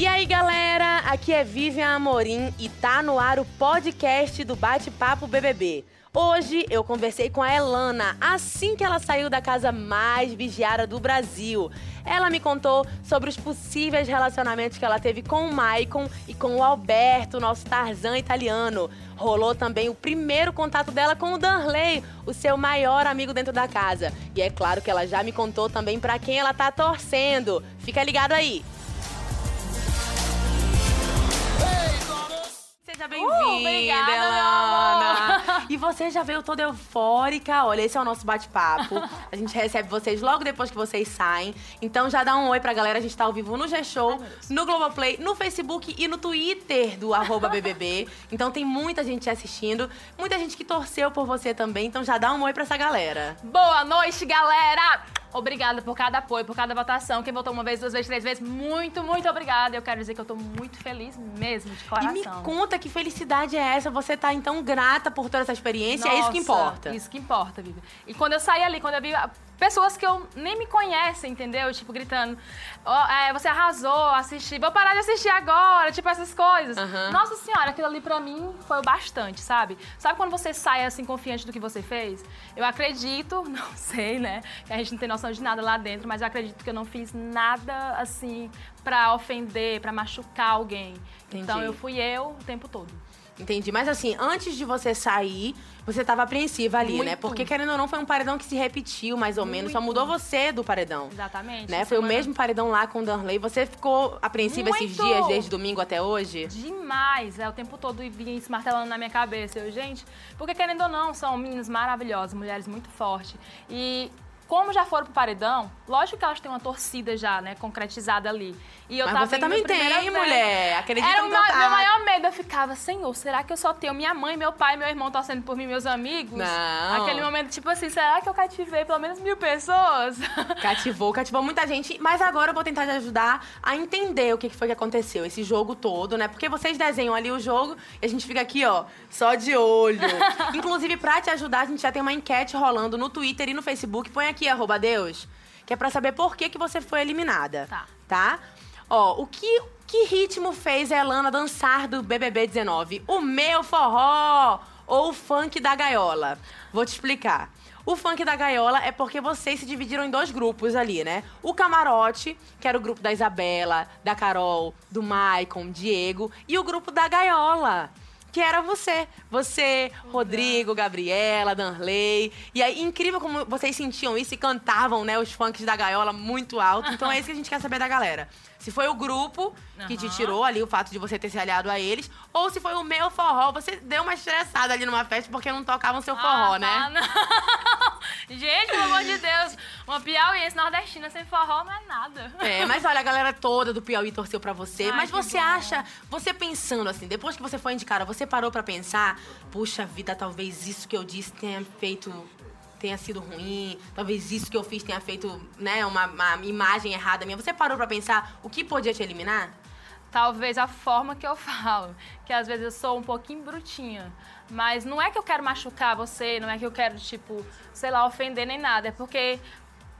E aí, galera, aqui é Vivian Amorim e tá no ar o podcast do Bate-Papo BBB. Hoje eu conversei com a Elana assim que ela saiu da casa mais vigiada do Brasil. Ela me contou sobre os possíveis relacionamentos que ela teve com o Maicon e com o Alberto, nosso Tarzan italiano. Rolou também o primeiro contato dela com o Danley, o seu maior amigo dentro da casa. E é claro que ela já me contou também para quem ela tá torcendo. Fica ligado aí. Seja bem-vinda, Uh, obrigada, meu Elana. E você já veio toda eufórica. Olha, esse é o nosso bate-papo. A gente recebe vocês logo depois que vocês saem. Então já dá um oi pra galera. A gente tá ao vivo no G-Show, no Globoplay, no Facebook e no Twitter do BBB. Então tem muita gente assistindo. Muita gente que torceu por você também. Então já dá um oi pra essa galera. Boa noite, galera! Obrigada por cada apoio, por cada votação. Quem votou uma vez, duas vezes, três vezes, muito, muito obrigada. Eu quero dizer que eu tô muito feliz mesmo, de E coração. me conta que felicidade é essa. Você tá então grata por toda essa experiência. é isso que Nossa, importa. Isso que importa, Vivi. E quando eu saí ali, quando eu vi pessoas que eu nem me conhecem, entendeu? Tipo, gritando, "Ó, é, você arrasou, assisti, vou parar de assistir agora, tipo, essas coisas. Aham. Nossa senhora, aquilo ali pra mim foi o bastante, sabe? Sabe quando você sai assim, confiante do que você fez? Eu acredito, não sei, né? Que a gente não tem noção de nada lá dentro, mas eu acredito que eu não fiz nada assim pra ofender, pra machucar alguém. Então Entendi. eu fui eu o tempo todo. Entendi. Mas assim, antes de você sair, você tava apreensiva ali, né? Muito. Porque, querendo ou não, foi um paredão que se repetiu, mais ou menos. Só mudou você do paredão. Exatamente. Né? Foi o Semana- mesmo paredão lá com o Danley. Você ficou apreensiva esses Muito! dias, desde domingo até hoje? Demais, é o tempo todo e vinha se martelando na minha cabeça. Eu, gente, porque querendo ou não, são meninas maravilhosas, mulheres muito fortes. E como já foram pro paredão, lógico que elas têm uma torcida já, né, concretizada ali. E eu Mas tava você também tem, mulher. Acredita Era no o meu, meu maior medo. Eu ficava, senhor, será que eu só tenho minha mãe, meu pai, meu irmão torcendo por mim, meus amigos? Não. Aquele momento, tipo assim, será que eu cativei pelo menos mil pessoas? Cativou, cativou muita gente. Mas agora eu vou tentar te ajudar a entender o que que foi que aconteceu, esse jogo todo, né? Porque vocês desenham ali o jogo e a gente fica aqui, ó, só de olho. Inclusive, pra te ajudar, a gente já tem uma enquete rolando no Twitter e no Facebook. Põe aqui, arroba Deus, que é pra saber por que, que você foi eliminada. Tá. Tá? Ó, o que, que ritmo fez a Elana dançar do BBB 19? O meu forró ou o funk da gaiola? Vou te explicar. O funk da gaiola é porque vocês se dividiram em dois grupos ali, né? O camarote, que era o grupo da Isabela, da Carol, do Maicon, Diego, e o grupo da gaiola. Que era você. Você, Rodrigo, Gabriela, Danley. E aí, incrível como vocês sentiam isso e cantavam, né, os funks da gaiola muito alto. Então é isso que a gente quer saber da galera. Se foi o grupo que te tirou ali o fato de você ter se aliado a eles, ou se foi o meu forró, você deu uma estressada ali numa festa porque não tocavam seu forró, Ah, né? tá, não. Gente, pelo amor de Deus, uma piauiense nordestina sem forró não é nada. É, mas olha, a galera toda do Piauí torceu pra você. Ai, mas você bom. acha, você pensando assim, depois que você foi indicada, você parou pra pensar, puxa vida, talvez isso que eu disse tenha feito tenha sido ruim, talvez isso que eu fiz tenha feito, né, uma, uma imagem errada minha. Você parou pra pensar o que podia te eliminar? Talvez a forma que eu falo, que às vezes eu sou um pouquinho brutinha. Mas não é que eu quero machucar você, não é que eu quero, tipo, sei lá, ofender nem nada. É porque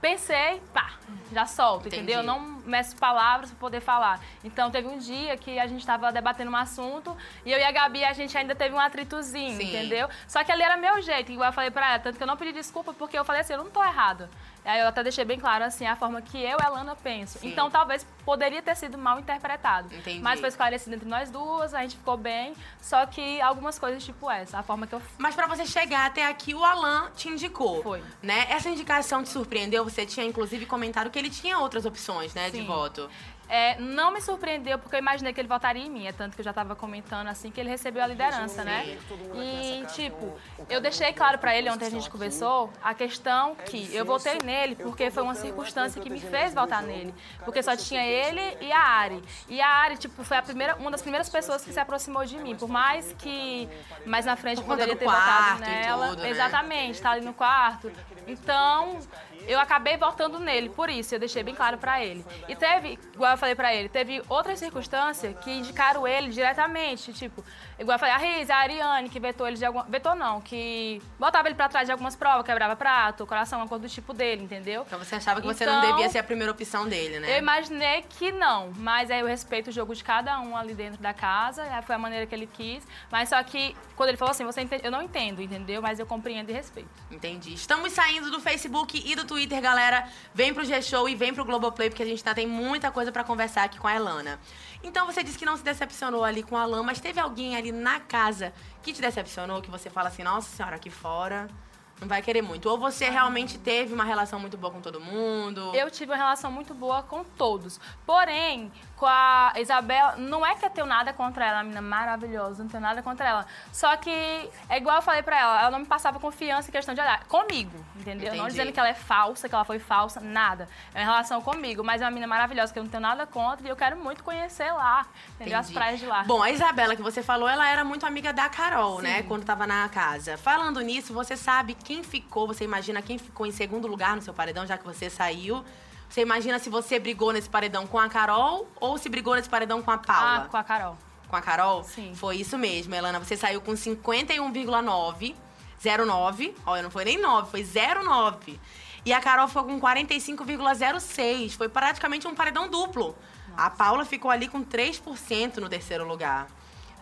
pensei, pá, já solto, Entendi. entendeu? Eu não meço palavras pra poder falar. Então teve um dia que a gente tava debatendo um assunto e eu e a Gabi, a gente ainda teve um atritozinho, Sim. entendeu? Só que ali era meu jeito, igual eu falei pra ela, tanto que eu não pedi desculpa porque eu falei assim, eu não tô errada. Eu até deixei bem claro assim a forma que eu e a Lana penso. Sim. Então talvez poderia ter sido mal interpretado. Entendi. Mas foi esclarecido entre nós duas, a gente ficou bem. Só que algumas coisas tipo essa, a forma que eu Mas pra você chegar até aqui, o Alan te indicou. Foi. Né? Essa indicação te surpreendeu? Você tinha, inclusive, comentado que ele tinha outras opções, né, de Sim. voto. É, não me surpreendeu, porque eu imaginei que ele votaria em mim. É tanto que eu já tava comentando assim que ele recebeu a liderança, né? E, tipo, eu deixei claro pra ele ontem a gente conversou a questão que eu votei nele porque foi uma circunstância que me fez votar nele. Porque só tinha ele e a Ari. E a Ari, tipo, foi a primeira, uma das primeiras pessoas que se aproximou de mim. Por mais que mais na frente conta poderia ter votado nela. né? Exatamente, tá ali no quarto. Então, eu acabei votando nele, por isso, eu deixei bem claro pra ele. E teve, igual eu falei pra ele, teve outras circunstâncias que indicaram ele diretamente, tipo, igual eu falei, a Riz, a Ariane, que vetou ele de alguma... Vetou não, que botava ele pra trás de algumas provas, quebrava prato, coração, uma coisa do tipo dele, entendeu? Então você achava que você não devia ser a primeira opção dele, né? Eu imaginei que não, mas aí eu respeito o jogo de cada um ali dentro da casa, foi a maneira que ele quis, mas só que quando ele falou assim, você entende, eu não entendo, entendeu? Mas eu compreendo e respeito. Entendi. Estamos saindo do Facebook e do Twitter, galera. Vem pro G-Show e vem pro Globoplay, porque a gente tá, tem muita coisa para conversar aqui com a Elana. Então você disse que não se decepcionou ali com a Alan, mas teve alguém ali na casa. Que te decepcionou, que você fala assim, nossa senhora, aqui fora vai querer muito. Ou você realmente teve uma relação muito boa com todo mundo? Eu tive uma relação muito boa com todos. Porém, com a Isabel, não é que eu tenho nada contra ela, a menina maravilhosa, não tenho nada contra ela. Só que, é igual eu falei pra ela, ela não me passava confiança em questão de olhar. Comigo, entendeu? Entendi. Não dizendo que ela é falsa, que ela foi falsa, nada. É uma relação comigo, mas é uma menina maravilhosa que eu não tenho nada contra e eu quero muito conhecer lá, entendeu? Entendi. As praias de lá. Bom, a Isabela que você falou, ela era muito amiga da Carol, né? Sim. né? Quando tava na casa. Falando nisso, você sabe quem ficou, você imagina quem ficou em segundo lugar no seu paredão, já que você saiu. Você imagina se você brigou nesse paredão com a Carol ou se brigou nesse paredão com a Paula? Ah, com a Carol. Com a Carol? Sim. Foi isso mesmo, Elana. Você saiu com 51,9. 09. Olha, não foi nem 9, foi 09. E a Carol ficou com 45,06. Foi praticamente um paredão duplo. Nossa. A Paula ficou ali com 3% no terceiro lugar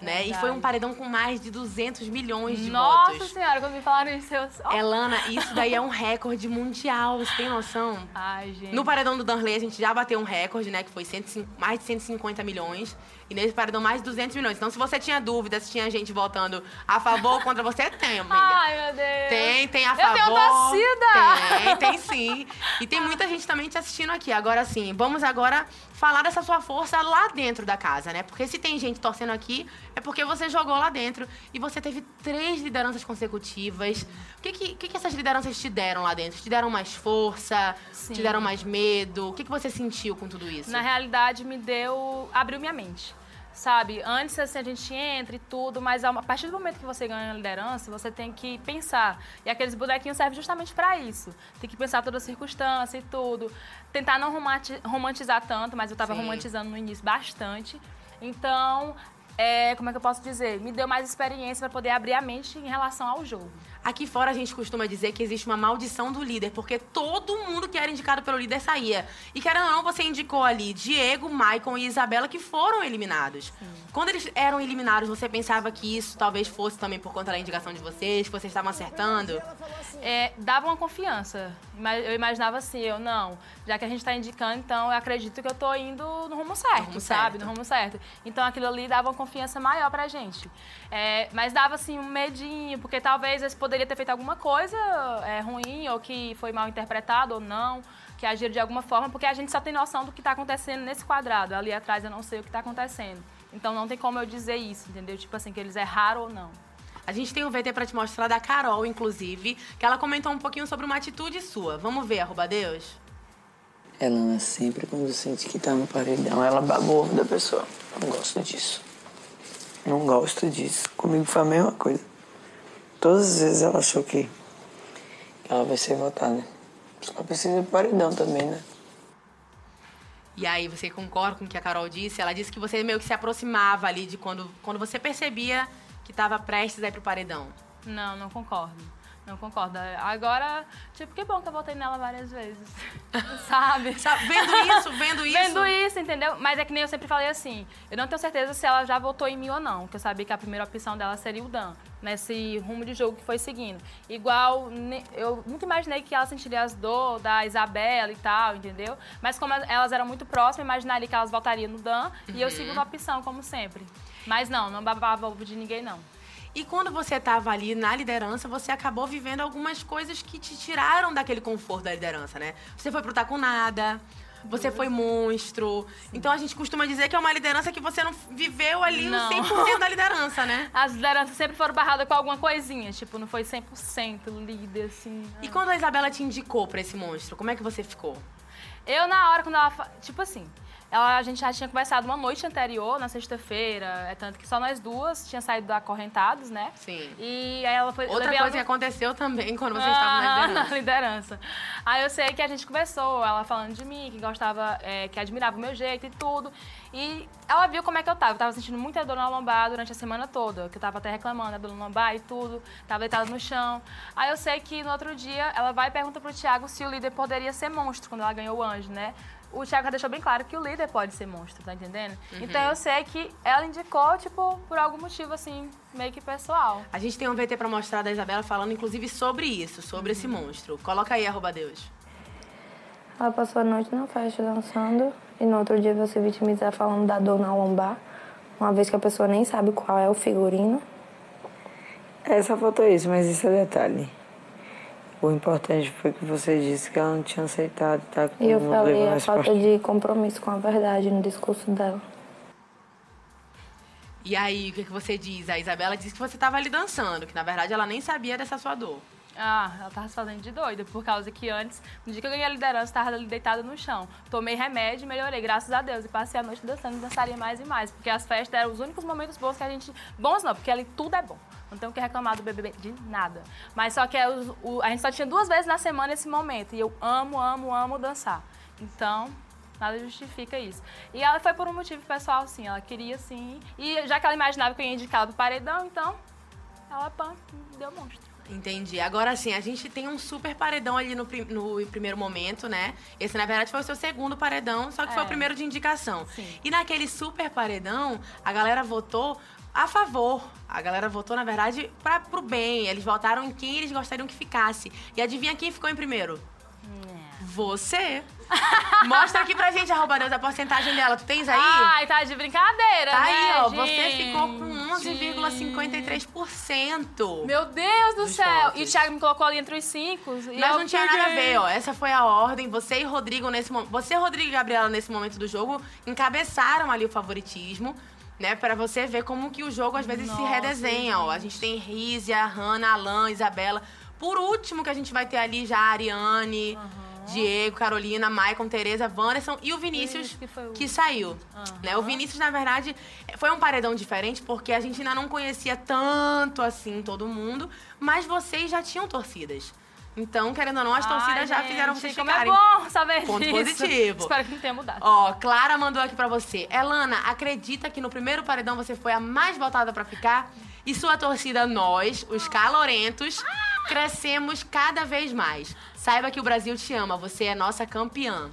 né? E foi um paredão com mais de 200 milhões de Nossa votos. Nossa senhora, quando me falaram isso, eu... Oh. Elana, isso daí é um recorde mundial, você tem noção? Ai, gente. No paredão do Danley, a gente já bateu um recorde, né? Que foi 105, mais de 150 milhões. E nesse paredão, mais de 200 milhões. Então, se você tinha dúvida se tinha gente votando a favor ou contra você, tem, amiga. Ai, meu Deus. Tem, tem a favor. Eu tenho torcida. Tem, tem sim. E tem muita gente também te assistindo aqui. Agora sim, vamos agora falar dessa sua força lá dentro da casa, né? Porque se tem gente torcendo aqui, é porque você jogou lá dentro. E você teve três lideranças consecutivas. O que, que, que, que essas lideranças te deram lá dentro? Te deram mais força? Sim. Te deram mais medo? O que, que você sentiu com tudo isso? Na realidade, me deu. abriu minha mente sabe? Antes, assim, a gente entra e tudo, mas a partir do momento que você ganha a liderança, você tem que pensar. E aqueles bonequinhos servem justamente para isso. Tem que pensar toda a circunstância e tudo. Tentar não romantizar tanto, mas eu estava romantizando no início bastante. Então, é, como é que eu posso dizer? Me deu mais experiência para poder abrir a mente em relação ao jogo. Aqui fora a gente costuma dizer que existe uma maldição do líder, porque todo mundo que era indicado pelo líder saía. E querendo ou não, você indicou ali Diego, Maicon e Isabela que foram eliminados. Sim. Quando eles eram eliminados, você pensava que isso talvez fosse também por conta da indicação de vocês, que vocês estavam acertando? É, dava uma confiança. Eu imaginava assim, eu não, já que a gente está indicando, então eu acredito que eu estou indo no rumo certo, no rumo sabe? Certo. No rumo certo. Então aquilo ali dava uma confiança maior pra gente. É, mas dava assim um medinho, porque talvez eles poderia ter feito alguma coisa é, ruim, ou que foi mal interpretado ou não, que agiram de alguma forma, porque a gente só tem noção do que está acontecendo nesse quadrado. Ali atrás eu não sei o que está acontecendo. Então não tem como eu dizer isso, entendeu? Tipo assim, que eles erraram ou não. A gente tem um VT para te mostrar da Carol, inclusive, que ela comentou um pouquinho sobre uma atitude sua. Vamos ver, arroba Deus? Ela sempre quando sente que tá no paredão, ela babou da pessoa. Não gosto disso. Não gosto disso. Comigo foi a mesma coisa. Todas as vezes ela achou que ela vai ser votada. Só precisa de paredão também, né? E aí, você concorda com o que a Carol disse? Ela disse que você meio que se aproximava ali de quando, quando você percebia que estava prestes a ir pro paredão. Não, não concordo. Não concordo. Agora, tipo, que bom que eu votei nela várias vezes. Sabe? vendo isso, vendo isso. Vendo isso, entendeu? Mas é que nem eu sempre falei assim, eu não tenho certeza se ela já votou em mim ou não, porque eu sabia que a primeira opção dela seria o Dan, nesse rumo de jogo que foi seguindo. Igual, eu nunca imaginei que ela sentiria as dor da Isabela e tal, entendeu? Mas como elas eram muito próximas, imaginaria que elas votariam no Dan uhum. e eu sigo uma opção, como sempre. Mas não, não babava ovo de ninguém, não. E quando você estava ali na liderança, você acabou vivendo algumas coisas que te tiraram daquele conforto da liderança, né? Você foi pro Tá Com Nada, você foi monstro. Sim. Então a gente costuma dizer que é uma liderança que você não viveu ali não. 100% da liderança, né? As lideranças sempre foram barradas com alguma coisinha, tipo, não foi 100% líder, assim. E quando a Isabela te indicou pra esse monstro, como é que você ficou? Eu, na hora, quando ela. Tipo assim, ela, a gente já tinha conversado uma noite anterior, na sexta-feira. É tanto que só nós duas tinha saído da Acorrentados, né? Sim. E aí ela foi. Outra coisa que aconteceu também quando vocês ah, estavam na na liderança. liderança. Aí eu sei que a gente conversou, ela falando de mim, que gostava, é, que admirava o meu jeito e tudo. E ela viu como é que eu tava. Eu tava sentindo muita dor na lombar durante a semana toda, que eu tava até reclamando da dor na lombar e tudo. Tava deitada no chão. Aí eu sei que no outro dia ela vai e pergunta pro Thiago se o líder poderia ser monstro quando ela ganhou o anjo, né? O Thiago já deixou bem claro que o líder pode ser monstro, tá entendendo? Então eu sei que ela indicou, tipo, por algum motivo, assim, meio que pessoal. A gente tem um VT pra mostrar da Isabela falando, inclusive, sobre isso, sobre esse monstro. Coloca aí, arroba Deus. Ela passou a noite na festa dançando e no outro dia você vitimizar falando da dor na lombar, uma vez que a pessoa nem sabe qual é o figurino. É, só faltou isso, mas isso é detalhe. O importante foi que você disse que ela não tinha aceitado, tá? Que E eu falei a falta costas. de compromisso com a verdade no discurso dela. E aí, o que, que você diz? A Isabela disse que você tava ali dançando, que na verdade ela nem sabia dessa sua dor. Ah, ela tava se fazendo de doida, por causa que antes, no dia que eu ganhei a liderança, tava ali deitada no chão. Tomei remédio e melhorei, graças a Deus. E passei a noite dançando e dançaria mais e mais. Porque as festas eram os únicos momentos bons que a gente. Bons não, porque ali tudo é bom. Não tenho o que reclamar do BBB de nada. Mas só que é os- o- a gente só tinha duas vezes na semana esse momento. E eu amo, amo, amo dançar. Então, nada justifica isso. E ela foi por um motivo pessoal, sim. Ela queria, sim. E já que ela imaginava que eu ia indicar ela pro paredão, então, ela, pã, deu monstro. Entendi. Agora sim, a gente tem um super paredão ali no, prim- no primeiro momento, né? Esse, na verdade, foi o seu segundo paredão, só que foi É. o primeiro de indicação. Sim. E naquele super paredão, a galera votou a favor. A galera votou, na verdade, pra, pro bem. Eles votaram em quem eles gostariam que ficasse. E adivinha quem ficou em primeiro? Você. Mostra aqui pra gente, arroba Deus, a porcentagem dela. Tu tens aí? Ai, tá de brincadeira, tá né, aí, ó. gente? Você ficou com 11,53%. Meu Deus do céu! votos. E o Thiago me colocou ali entre os cinco. Mas não tinha nada a peguei. ver, ó. Essa foi a ordem. Você e Rodrigo nesse momento. Você, Rodrigo e Gabriela, nesse momento do jogo, encabeçaram ali o favoritismo. Né, pra você ver como que o jogo às vezes se Nossa, redesenha, ó. A gente tem Rízia, Hanna, Alan, Isabela. Por último, que a gente vai ter ali já a Ariane, Diego, Carolina, Maicon, Tereza, Wanderson e o Vinícius, que o- que saiu. Né? O Vinícius, na verdade, foi um paredão diferente porque a gente ainda não conhecia tanto assim todo mundo, mas vocês já tinham torcidas. Então, querendo ou não, as torcidas Ai, já gente, fizeram vocês como ficarem. é bom saber Ponto disso. positivo. Espero que não tenha mudado. Ó, Clara mandou aqui pra você. Elana, acredita que no primeiro paredão você foi a mais votada pra ficar? E sua torcida, nós, os calorentos, crescemos cada vez mais. Saiba que o Brasil te ama, você é nossa campeã.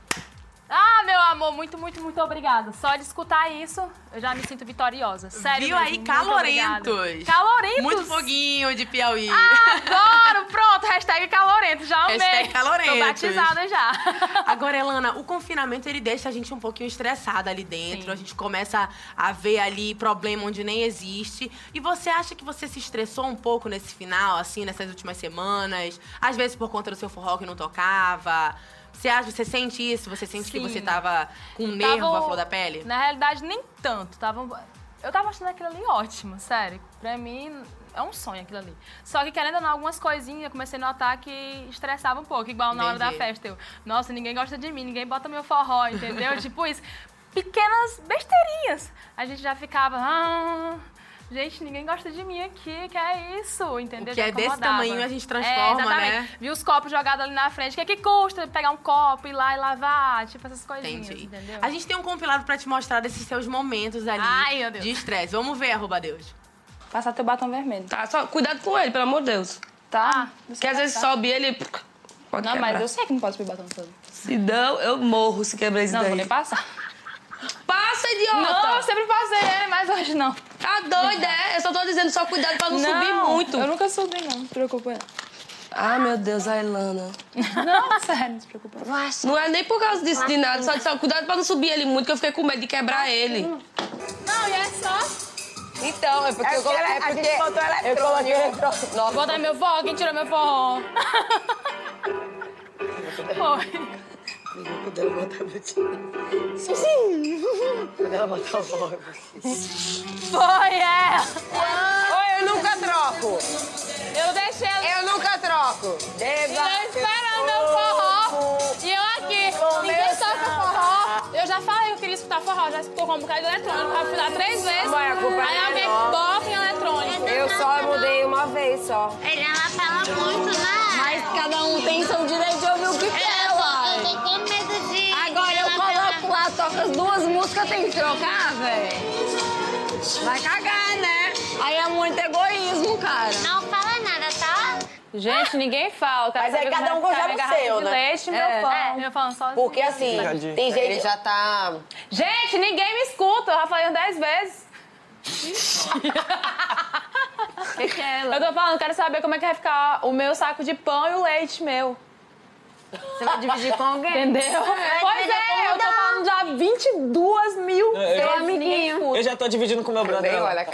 Ah, meu amor, muito, muito, muito obrigada. Só de escutar isso, eu já me sinto vitoriosa. Sério Viu mesmo, aí, muito calorentos. obrigada. Calorentos? Muito foguinho de Piauí. Adoro! Pronto, hashtag calorento, já amei. Hashtag calorentos. Tô batizada já. Agora, Elana, o confinamento ele deixa a gente um pouquinho estressada ali dentro. Sim. A gente começa a ver ali problema onde nem existe. E você acha que você se estressou um pouco nesse final, assim, nessas últimas semanas? Às vezes por conta do seu forró que não tocava? Você acha, você sente isso? Você sente que Sim. você tava com um nervo Tava- à flor da pele? Na realidade, nem tanto. Tava... Eu tava achando aquilo ali ótimo, sério. Pra mim, é um sonho aquilo ali. Só que, querendo ou não, algumas coisinhas, eu comecei a notar que estressava um pouco. Igual na hora da festa. Eu, nossa, ninguém gosta de mim, ninguém bota meu forró, entendeu? tipo isso. Pequenas besteirinhas. A gente já ficava... Ah, Gente, ninguém gosta de mim aqui, que é isso, entendeu? O que Já é desse tamanho, a gente É, transforma, exatamente. né? Vi os copos jogados ali na frente. O que, é que custa pegar um copo, ir lá e lavar? Tipo, essas coisinhas, Entendi. entendeu? A gente tem um compilado pra te mostrar desses seus momentos ali Ai, meu Deus. de estresse. Vamos ver, arroba Deus. Passar teu batom vermelho. Tá, só cuidado com ele, pelo amor de Deus. Tá? Porque às vezes sobe ele e pode Não, quebrar. mas eu sei que não pode subir batom todo. Se não, eu morro se quebrar isso Não, daí. vou nem passar. Passa, idiota! Não, eu sempre passei ele, mas hoje não. Tá doida, é? Eu só tô dizendo só cuidado pra não, subir muito. Eu nunca subi, não. Não se preocupa, não. Ah, meu Deus, a Ilana. Não, sério, não se preocupa. não. Não é nem por causa disso de nada, só de só cuidado pra não subir ele muito, que eu fiquei com medo de quebrar ele. Não, e é só... Então, é porque, eu coloquei. É porque eu coloquei eletrônico. Nossa, meu forró, quem tirou meu forró? Foi. Quando ela botar o Quando ela botar o voz. Foi ela. Oi, eu nunca troco. Eu deixei ela Eu nunca troco. e eu esperando meu forró. E eu aqui. Ninguém toca forró. Eu já falei. Ai, eu queria escutar forró, já escutou com um bocado de eletrônico. Eu fui lá três vezes. Mãe, a culpa aí é alguém bota em eletrônico. Eu só mudei uma vez só. Ele ela fala muito, né? Mas cada um tem seu direito de ouvir o que quer, Eu uai. Lá, toco as duas músicas, tem que trocar, velho. Vai cagar, né? Aí é muito egoísmo, cara. Não fala nada, tá? Gente, ninguém fala. Mas aí cada um gostava do seu, né? leite, meu É. pão. Falando sozinha. Porque assim, tem gente... Ele já tá... Gente, ninguém me escuta. Eu já falei 10 vezes. O que, que é ela? Eu tô falando, quero saber como é que vai ficar o meu saco de pão e o leite meu. Você vai dividir com alguém? Entendeu? Pois é, eu tô falando já 22 mil É, eu- escuta. Eu já tô dividindo com meu brother. Bem, lá. olha,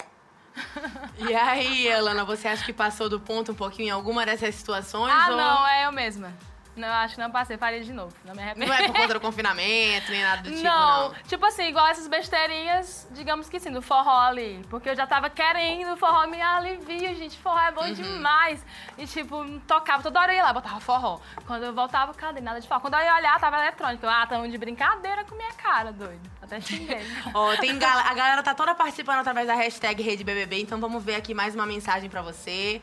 E aí, Elana, você acha que passou do ponto um pouquinho em alguma dessas situações? Ah, ou não, é eu mesma. Não, eu acho que não passei, faria de novo. Não me arrependo. Não é por conta do confinamento, nem nada do tipo, não. não, tipo assim, igual essas besteirinhas, digamos que sim, do forró ali. Porque eu já tava querendo, o forró me alivia, gente. Forró é bom demais. E tipo, tocava toda hora eu ia lá, botava forró. Quando eu voltava, cadê? Nada de forró. Quando eu ia olhar, tava eletrônico. Ah, tamo de brincadeira com minha cara, doido. Até xinguei. Ó, tem gal- a galera tá toda participando através da hashtag RedeBBB, então vamos ver aqui mais uma mensagem pra você.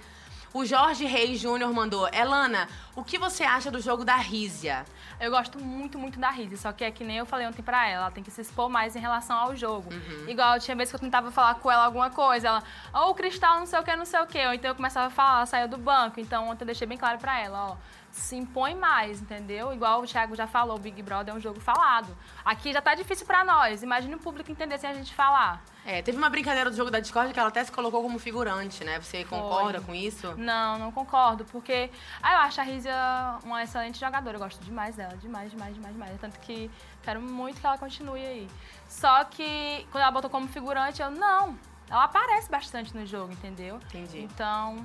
O Jorge Reis Júnior mandou: Elana, o que você acha do jogo da Rízia? Eu gosto muito, muito da Rizzi, só que é que nem eu falei ontem pra ela, ela tem que se expor mais em relação ao jogo. Igual, tinha vezes que eu tentava falar com ela alguma coisa, ela, ô, o cristal não sei o que, não sei o que, ou então eu começava a falar, ela saiu do banco, então ontem eu deixei bem claro pra ela, ó, se impõe mais, entendeu? Igual o Thiago já falou, o Big Brother é um jogo falado. Aqui já tá difícil pra nós, imagine o público entender sem a gente falar. É, teve uma brincadeira do jogo da Discord que ela até se colocou como figurante, né? Você concorda com isso? Não, não concordo, porque ah, eu acho a Rizia uma excelente jogadora. Eu gosto demais dela, demais, demais, demais, demais. Tanto que quero muito que ela continue aí. Só que quando ela botou como figurante, eu não. Ela aparece bastante no jogo, entendeu? Entendi. Então,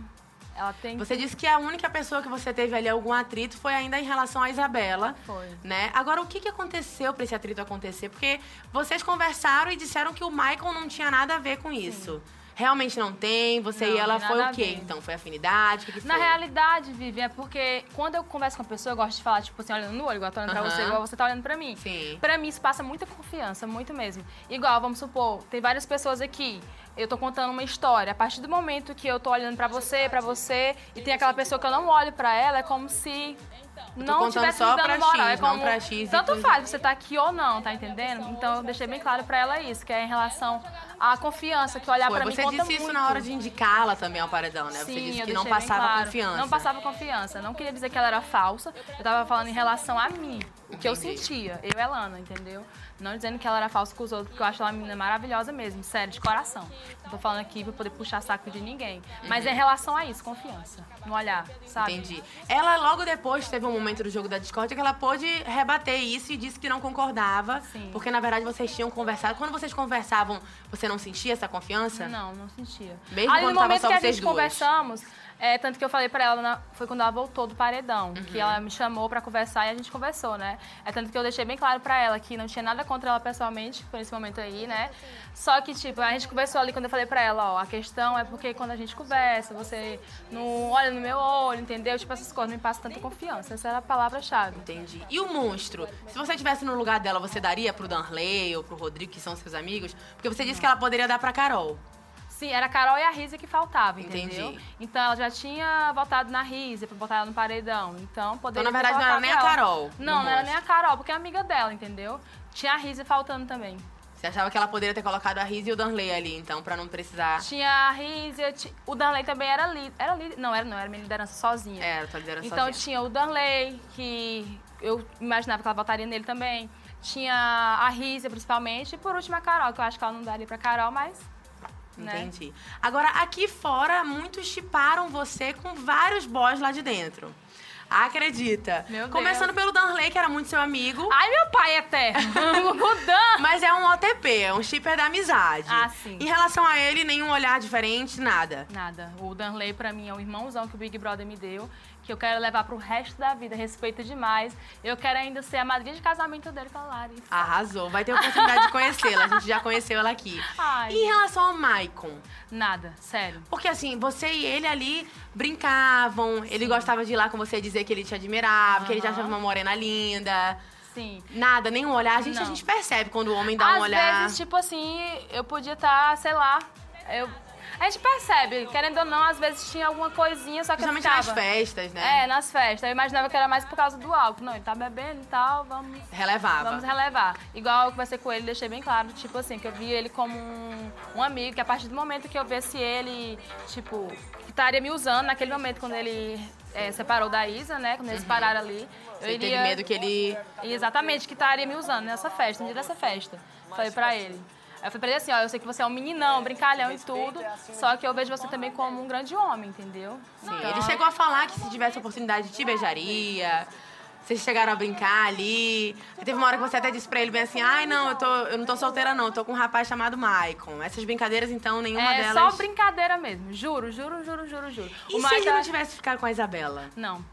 ela tem. Você disse que a única pessoa que você teve ali algum atrito foi ainda em relação à Isabela. Foi. Né? Agora, o que, que aconteceu pra esse atrito acontecer? Porque vocês conversaram e disseram que o Michael não tinha nada a ver com isso. Realmente não tem, você Não, e ela foi o quê? Então, foi afinidade? Que, que Na foi? realidade, Vivi, é porque quando eu converso com a pessoa, eu gosto de falar, tipo assim, olhando no olho, igual eu tô olhando pra Aham. você, igual você tá olhando pra mim. Sim. Pra mim, isso passa muita confiança, muito mesmo. Igual, vamos supor, tem várias pessoas aqui, eu tô contando uma história. A partir do momento que eu tô olhando pra você, pra você, e tem aquela pessoa que eu não olho pra ela, é como se não tivesse só me dando moral. X, é não como, pra X Tanto faz você tá aqui ou não, tá entendendo? Então eu deixei bem claro pra ela isso, que é em relação à confiança, que olhar Foi, pra mim você disse isso muito. na hora de indicá-la também ao paredão, né? você Sim, disse eu que não passava claro. confiança. Não passava confiança. Não queria dizer que ela era falsa. Eu tava falando em relação a mim. O que eu sentia. Eu e Elana, entendeu? Não dizendo que ela era falsa com os outros, porque eu acho ela uma menina maravilhosa mesmo. Sério, de coração. Não tô falando aqui pra poder puxar saco de ninguém. Mas é em relação a isso, confiança. No olhar, sabe? Entendi. Ela logo depois teve um momento do jogo da Discord que ela pôde rebater isso e disse que não concordava. Sim. Porque na verdade vocês tinham conversado. Quando vocês conversavam, você não sentia essa confiança? Não, não sentia. Mesmo Ali quando no momento que a gente duas? conversamos, é, tanto que eu falei pra ela, na- foi quando ela voltou do paredão, Uhum. que ela me chamou pra conversar e a gente conversou, né? É tanto que eu deixei bem claro pra ela que não tinha nada contra ela pessoalmente, por esse momento aí, né? Só que, tipo, a gente conversou ali quando eu falei pra ela, ó, a questão é porque quando a gente conversa, você não olha no meu olho, entendeu? Tipo, essas coisas não me passam tanta confiança. Essa era a palavra-chave. Entendi. E o monstro? Se você estivesse no lugar dela, você daria pro Danley ou pro Rodrigo, que são seus amigos? Porque você disse que ela poderia dar pra Carol. Sim, era a Carol e a Rízia que faltava, Entendi. entendeu? Então ela já tinha votado na Rízia pra botar ela no paredão. Então poderia. Então, na verdade, não era nem a. Carol Não, não era nem a. Carol, porque é amiga dela, entendeu? Tinha a Rízia faltando também. Você achava que ela poderia ter colocado a Riz e o Danley ali, então, pra não precisar... Tinha a Rízia, ti- o Danley também era líder. Era líder. Não, era não, era minha liderança sozinha. Era, tua liderança Então sozinha. tinha o Danley, que eu imaginava que ela votaria nele também. Tinha a Rízia, principalmente. E por último a Carol, que eu acho que ela não daria pra Carol, mas. Né? Entendi. Agora, aqui fora, muitos chiparam você com vários boys lá de dentro. Acredita. Meu Deus. Começando pelo Danley, que era muito seu amigo. Ai, meu pai eterno! o Dan! Mas é um OTP, é um shipper da amizade. Ah, sim. Em relação a ele, nenhum olhar diferente, nada. Nada. O Danley, pra mim, é o irmãozão que o Big Brother me deu, que eu quero levar pro resto da vida. Respeito demais. Eu quero ainda ser a madrinha de casamento dele com a Larissa. Arrasou. Vai ter oportunidade de conhecê-la. A gente já conheceu ela aqui. Ai. E em relação ao Maicon? Nada, sério. Porque assim, você e ele ali brincavam, ele gostava de ir lá com você dizer que ele te admirava, que ele já achava uma morena linda. Sim. Nada, nenhum olhar. A gente, a gente percebe quando o homem dá Às um olhar. vezes, tipo assim, eu podia estar, sei lá, eu... A gente percebe, querendo ou não, às vezes tinha alguma coisinha, só que eu Principalmente nas festas, né? É, nas festas. Eu imaginava que era mais por causa do álcool. Não, ele tá bebendo e tal, vamos... Relevava. Vamos relevar. Igual eu conversei com ele, deixei bem claro, tipo assim, que eu vi ele como um, um amigo, que a partir do momento que eu visse ele, tipo, que estaria me usando naquele momento quando ele é, separou da Isa, né? Quando eles pararam ali. Eu Uhum. Você iria... teve medo que ele... Exatamente, que estaria me usando nessa festa, no dia dessa festa. Falei pra ele. Aí eu falei pra ele assim, ó, eu sei que você é um meninão, brincalhão e tudo, só que eu vejo você também como um grande homem, entendeu? Sim, Então- ele chegou a falar que se tivesse oportunidade te beijaria. Vocês chegaram a brincar ali. Teve uma hora que você até disse pra ele bem assim: ai, não, eu, tô, eu não tô solteira, não, eu tô com um rapaz chamado Maicon. Essas brincadeiras, então, nenhuma É delas. só brincadeira mesmo, juro, juro, juro, juro, juro. E O se ele Mike não é- tivesse ficado com a Isabela? Não.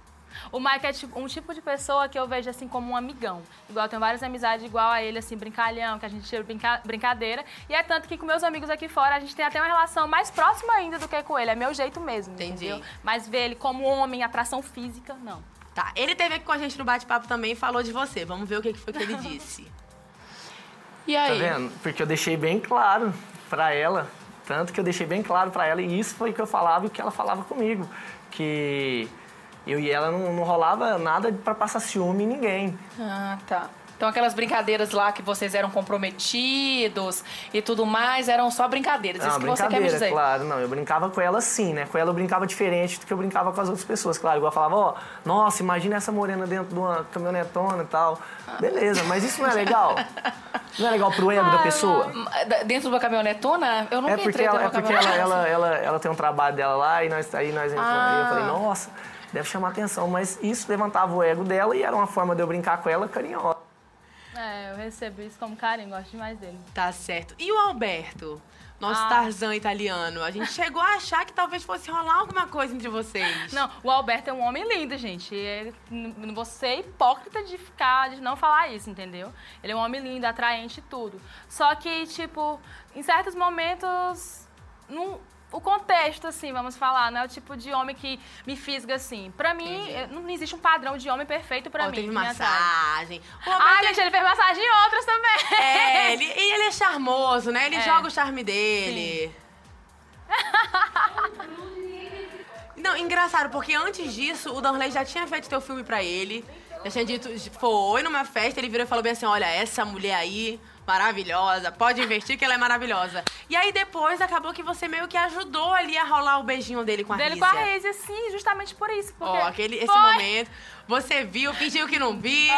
O Mike é tipo- um tipo de pessoa que eu vejo assim como um amigão. Igual eu tenho várias amizades igual a ele, assim, brincalhão, que a gente tira brinca- brincadeira. E é tanto que com meus amigos aqui fora a gente tem até uma relação mais próxima ainda do que com ele. É meu jeito mesmo. Entendi. Entendeu? Mas ver ele como homem, atração física, não. Tá, ele teve aqui com a gente no bate-papo também e falou de você. Vamos ver o que foi que ele disse. E Tá aí? vendo? Porque eu deixei bem claro pra ela, tanto que eu deixei bem claro pra ela, e isso foi o que eu falava e o que ela falava comigo, que eu e ela não, não rolava nada pra passar ciúme em ninguém. Ah, tá. Então aquelas brincadeiras lá que vocês eram comprometidos e tudo mais, eram só brincadeiras. Não, Isso que você quer me dizer. claro. Não, eu brincava com ela sim, né? Com ela eu brincava diferente do que eu brincava com as outras pessoas. Claro, igual eu falava, ó, nossa, imagina essa morena dentro de uma caminhonetona e tal. Beleza, mas isso não é legal? Não é legal pro ego da pessoa? Ah, Dentro de uma caminhonetona? Eu nunca É porque, entrei ela, é porque ela, ela, ela, ela tem um trabalho dela lá e nós, aí nós entramos. Ah. aí eu falei, nossa, deve chamar atenção. Mas isso levantava o ego dela e era uma forma de eu brincar com ela carinhosa. É, eu recebo isso como carinho, gosto demais dele. Tá certo. E o Alberto? Nosso Ah. Tarzan italiano. A gente chegou a achar que talvez fosse rolar alguma coisa entre vocês. Não, o Alberto é um homem lindo, gente. Ele, não vou ser hipócrita de ficar, de não falar isso, entendeu? Ele é um homem lindo, atraente e tudo. Só que, tipo, em certos momentos, não, o contexto, assim, vamos falar, não é o tipo de homem que me fisga assim. Pra mim, eh, não existe um padrão de homem perfeito pra Ó, mim. teve massagem. Ah, gente, ele fez massagem em outras também. É, ele, e ele é charmoso, né? Ele É. joga o charme dele. Não, engraçado, porque antes disso, o Darley já tinha feito teu filme pra ele. Já tinha dito, foi numa festa, ele virou e falou bem assim: olha, essa mulher aí, maravilhosa, pode investir que ela é maravilhosa. E aí depois acabou que você meio que ajudou ali a rolar o beijinho dele com a Dele Rízia. com a Reise, sim, justamente por isso. Ó, aquele, esse foi. momento, você viu, fingiu que não viu.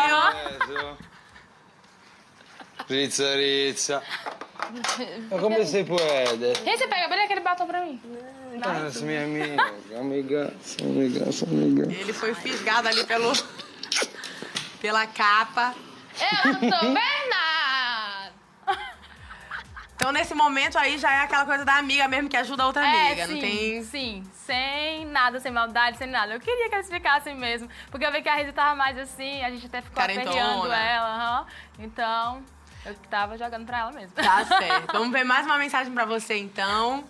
Rizza, rizza. Ma come si puede? Reise, pega bem aquele batom pra mim. Ah, minha amiga, amiga, amiga, amiga. Ele foi fisgado ali pelo, pela capa. Eu não tô vendo nada. Então, nesse momento aí, já é aquela coisa da amiga mesmo que ajuda a outra amiga. É, sim, não tem... sim. Sem nada, sem maldade, sem nada. Eu queria que eles ficassem mesmo. Porque eu vi que a Reise tava mais assim, a gente até ficou aperreando ela. aham. Então, eu tava jogando pra ela mesmo. Tá certo. Vamos ver mais uma mensagem pra você, então.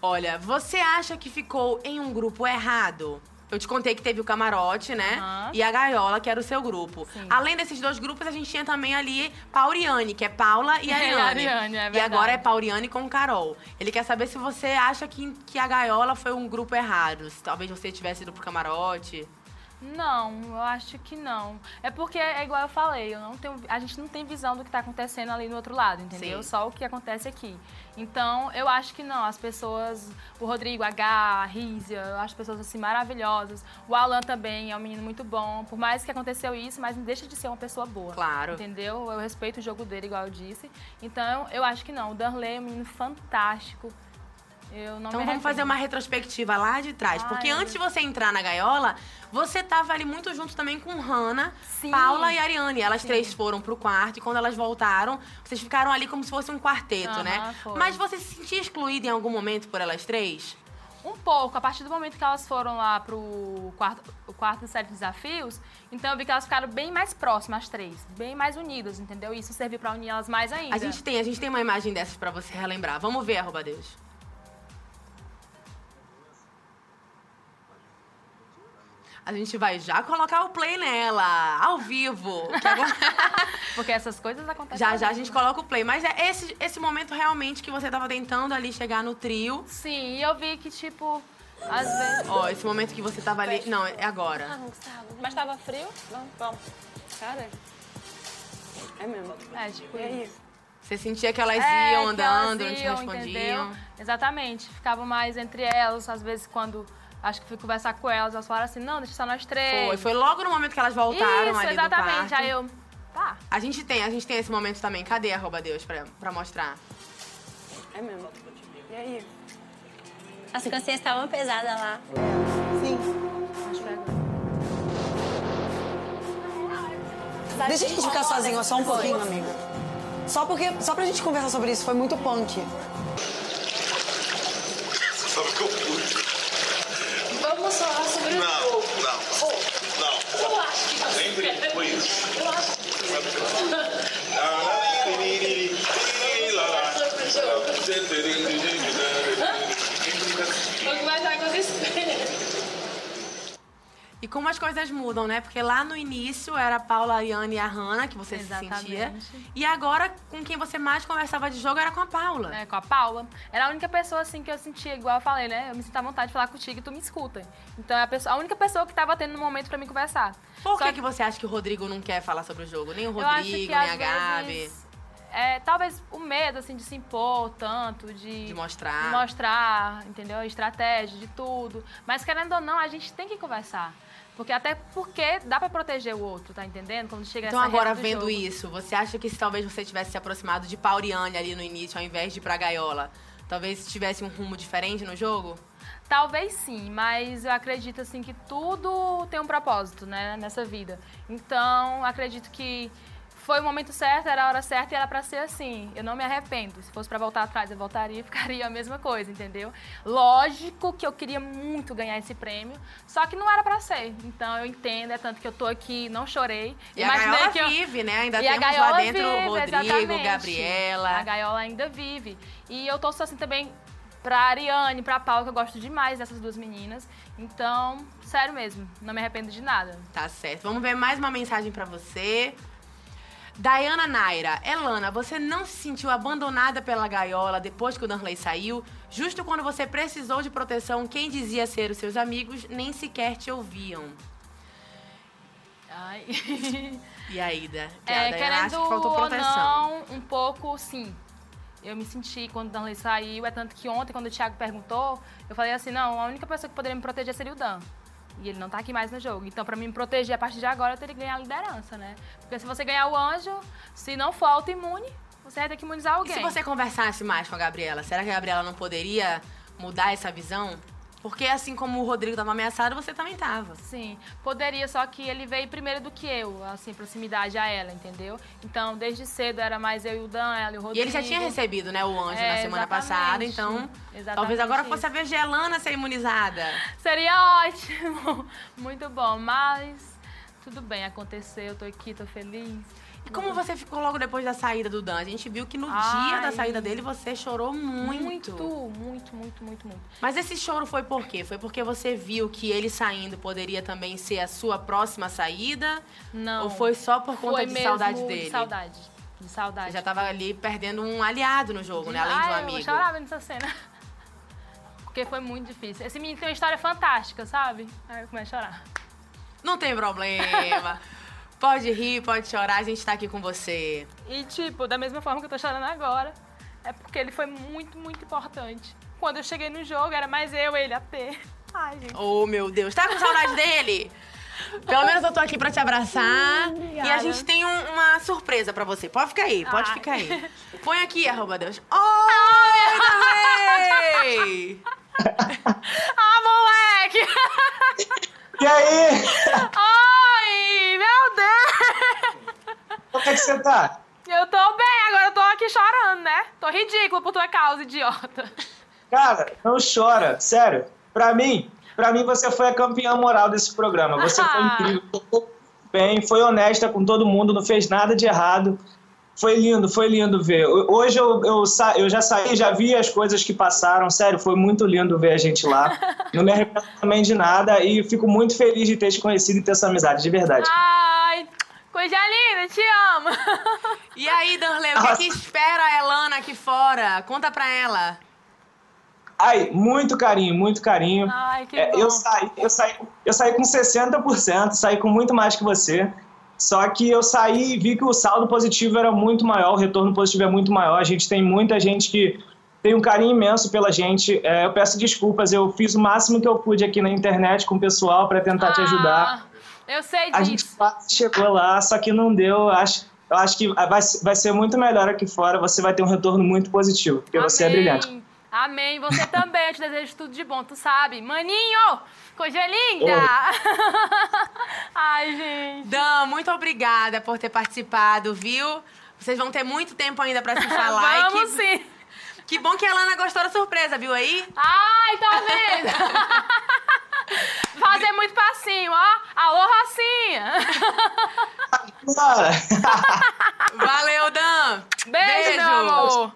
Olha, você acha que ficou em um grupo errado? Eu te contei que teve o camarote, né? Aham. E a gaiola, que era o seu grupo. Sim. Além desses dois grupos, a gente tinha também ali Pauriane, que é Paula e É, Ariane. Ariane, é e verdade. agora é Pauriane com Carol. Ele quer saber se você acha que, que a gaiola foi um grupo errado. Se talvez você tivesse ido pro camarote. Não, eu acho que não. É porque é igual eu falei, eu não tenho, a gente não tem visão do que tá acontecendo ali no outro lado, entendeu? Sim. Só o que acontece aqui. Então, eu acho que não. As pessoas, o Rodrigo, a H, a Rízia, eu acho pessoas assim maravilhosas. O Alan também é um menino muito bom. Por mais que aconteceu isso, mas não deixa de ser uma pessoa boa. Claro. Entendeu? Eu respeito o jogo dele, igual eu disse. Então, eu acho que não. O Danley é um menino fantástico. Eu não Então vamos fazer uma retrospectiva lá de trás. Porque antes de você entrar na gaiola, você tava ali muito junto também com Hanna, Paula e Ariane. Elas Sim. três foram pro quarto e quando elas voltaram, vocês ficaram ali como se fosse um quarteto, né? foi. Mas você se sentia excluída em algum momento por elas três? Um pouco, a partir do momento que elas foram lá pro quarto, o quarto dos sete desafios, então eu vi que elas ficaram bem mais próximas, as três, bem mais unidas, entendeu? Isso serviu pra unir elas mais ainda. A gente tem, a gente tem uma imagem dessas pra você relembrar. Vamos ver, arroba Deus. A gente vai já colocar o play nela, ao vivo. agora- Porque essas coisas acontecem. já já a gente coloca o play. Mas é esse, esse momento realmente que você tava tentando ali chegar no trio. Sim, e eu vi que, tipo, às vezes. Ó, esse momento que você tava ali. Não, é agora. Mas tava frio? Vamos, vamos. Cara, é mesmo. É, tipo, E aí? Você sentia que elas É, iam andando, elas não te iam, respondiam. entendeu? Exatamente. Ficavam mais entre elas, às vezes quando acho que fui conversar com elas, elas falaram assim, não, deixa só nós três. Foi, foi logo no momento que elas voltaram Isso, ali exatamente. do quarto. Aí eu, tá. A gente tem, a gente tem esse momento também. Cadê arroba Deus pra, pra mostrar? É mesmo. E aí? As consciências estavam pesadas lá. Sim. Deixa a gente ficar sozinho só um pouquinho, amiga. Só porque, só pra gente conversar sobre isso, foi muito punk. Sabe o que eu fui? Vamos falar sobre Não, o jogo. não, não. Eu acho que Nem brinco com isso. Eu acho que Sabe o que eu fui? Ah, Vou começar com os espelhos. E como as coisas mudam, né? Porque lá no início era a Paula, a Yane e a Hannah que você se sentia. Exatamente. E agora, com quem você mais conversava de jogo era com a Paula. É, com a Paula. Era a única pessoa, assim, que eu sentia, igual eu falei, né? Eu me sinto à vontade de falar contigo e tu me escuta. Então é a, pessoa, a única pessoa que tava tendo no momento pra me conversar. Por Só que, que você acha que o Rodrigo não quer falar sobre o jogo? Nem o Rodrigo, que nem a Gabi. vezes, é, talvez o medo, assim, de se impor tanto, de... De mostrar. de mostrar, entendeu? A estratégia, de tudo. Mas querendo ou não, a gente tem que conversar. Porque até porque dá pra proteger o outro, tá entendendo? Quando chega Então agora, vendo isso, você acha que se talvez você tivesse se aproximado de Pauriane ali no início, ao invés de ir pra Gaiola, talvez tivesse um rumo diferente no jogo? Talvez sim, mas eu acredito assim que tudo tem um propósito, né, nessa vida. Então, acredito que foi o momento certo, era a hora certa e era pra ser assim. Eu não me arrependo. Se fosse pra voltar atrás, eu voltaria e ficaria a mesma coisa, entendeu? Lógico que eu queria muito ganhar esse prêmio, só que não era pra ser. Então, eu entendo, é tanto que eu tô aqui, não chorei. E a Gaiola que eu- vive, né? Ainda E a temos lá Gaiola dentro o vive, Rodrigo, exatamente. Gabriela. A Gaiola ainda vive. E eu torço assim também pra Ariane, pra Paula, que eu gosto demais dessas duas meninas. Então, sério mesmo, não me arrependo de nada. Tá certo. Vamos ver mais uma mensagem pra você. Dayana Naira, Elana, você não se sentiu abandonada pela gaiola depois que o Danley saiu? Justo quando você precisou de proteção, quem dizia ser os seus amigos nem sequer te ouviam. Ai. E aí, da, que É, a Dayana querendo acha que faltou ou proteção. não, um pouco, sim. Eu me senti quando o Danley saiu, é tanto que ontem, quando o Thiago perguntou, eu falei assim, não, a única pessoa que poderia me proteger seria o Dan. E ele não tá aqui mais no jogo. Então, pra mim me proteger a partir de agora, eu teria que ganhar a liderança, né? Porque se você ganhar o anjo, se não for autoimune, você vai ter que imunizar E alguém. se você conversasse mais com a Gabriela, será que a Gabriela não poderia mudar essa visão? Porque assim como o Rodrigo estava ameaçado, você também estava. Sim, poderia, só que ele veio primeiro do que eu, assim, proximidade a ela, entendeu? Então, desde cedo era mais eu e o Dan, ela e o Rodrigo. E ele já tinha recebido, né, o anjo na É, semana exatamente. passada, então Exatamente talvez agora isso. fosse a vez de Elana ser imunizada. Seria ótimo, muito bom, mas tudo bem, aconteceu, eu tô aqui, tô feliz. E como você ficou logo depois da saída do Dan? A gente viu que no Ai. dia da saída dele você chorou muito. Muito, muito, muito, muito, muito. Mas esse choro foi por quê? Foi porque você viu que ele saindo poderia também ser a sua próxima saída? Não. Ou foi só por conta Foi de mesmo saudade dele? De saudade. De saudade. Você já tava ali perdendo um aliado no jogo, né? Além de um Ai, amigo. Eu chorava nessa cena. Porque foi muito difícil. Esse menino tem uma história fantástica, sabe? Aí eu começo a chorar. Não tem problema. pode rir, pode chorar, a gente tá aqui com você. E, tipo, da mesma forma que eu tô chorando agora, é porque ele foi muito, muito importante. Quando eu cheguei no jogo, era mais eu, ele, a T. Ai, gente. Oh, meu Deus. Tá com saudade dele? Pelo menos eu tô aqui pra te abraçar. Obrigada. E a gente tem um- uma surpresa pra você. Pode ficar aí, pode Ai. ficar aí. Põe aqui, arroba Deus. Oi, Darley! Ah, moleque! E aí? Ai, meu Deus! Como é que você tá? Eu tô bem, agora eu tô aqui chorando, né? Tô ridícula por tua causa, idiota. Cara, não chora, sério. Pra mim, pra mim você foi a campeã moral desse programa. Você foi incrível, tocou bem, foi honesta com todo mundo, não fez nada de errado. Foi lindo, foi lindo ver. Hoje eu, eu, sa- eu já saí, já vi as coisas que passaram. Sério, foi muito lindo ver a gente lá. Não me arrependo também de nada e fico muito feliz de ter te conhecido e ter essa amizade, de verdade. Ai, coisa linda, te amo. E aí, Danley, o que, que espera a Elana aqui fora? Conta pra ela. Ai, muito carinho, muito carinho. Ai, que É, bom. eu, saí, eu, saí, eu saí com 60%, saí com muito mais que você. Só que eu saí e vi que o saldo positivo era muito maior, o retorno positivo é muito maior. A gente tem muita gente que tem um carinho imenso pela gente. É, eu peço desculpas, eu fiz o máximo que eu pude aqui na internet com o pessoal para tentar te ajudar. Eu sei A disso. gente quase chegou lá, só que não deu. Eu acho, eu acho que vai, vai ser muito melhor aqui fora. Você vai ter um retorno muito positivo, porque você é brilhante. Amém. Você também. Eu te desejo tudo de bom, tu sabe. Maninho, coisa linda. Ai, gente. Dan, muito obrigada por ter participado, viu? Vocês vão ter muito tempo ainda pra se falar. Vamos que... sim. Que bom que a Elana gostou da surpresa, viu aí? Ai, tá vendo? Fazer muito passinho, ó. Alô, Rocinha. Valeu, Dan. Beijo, meu amor.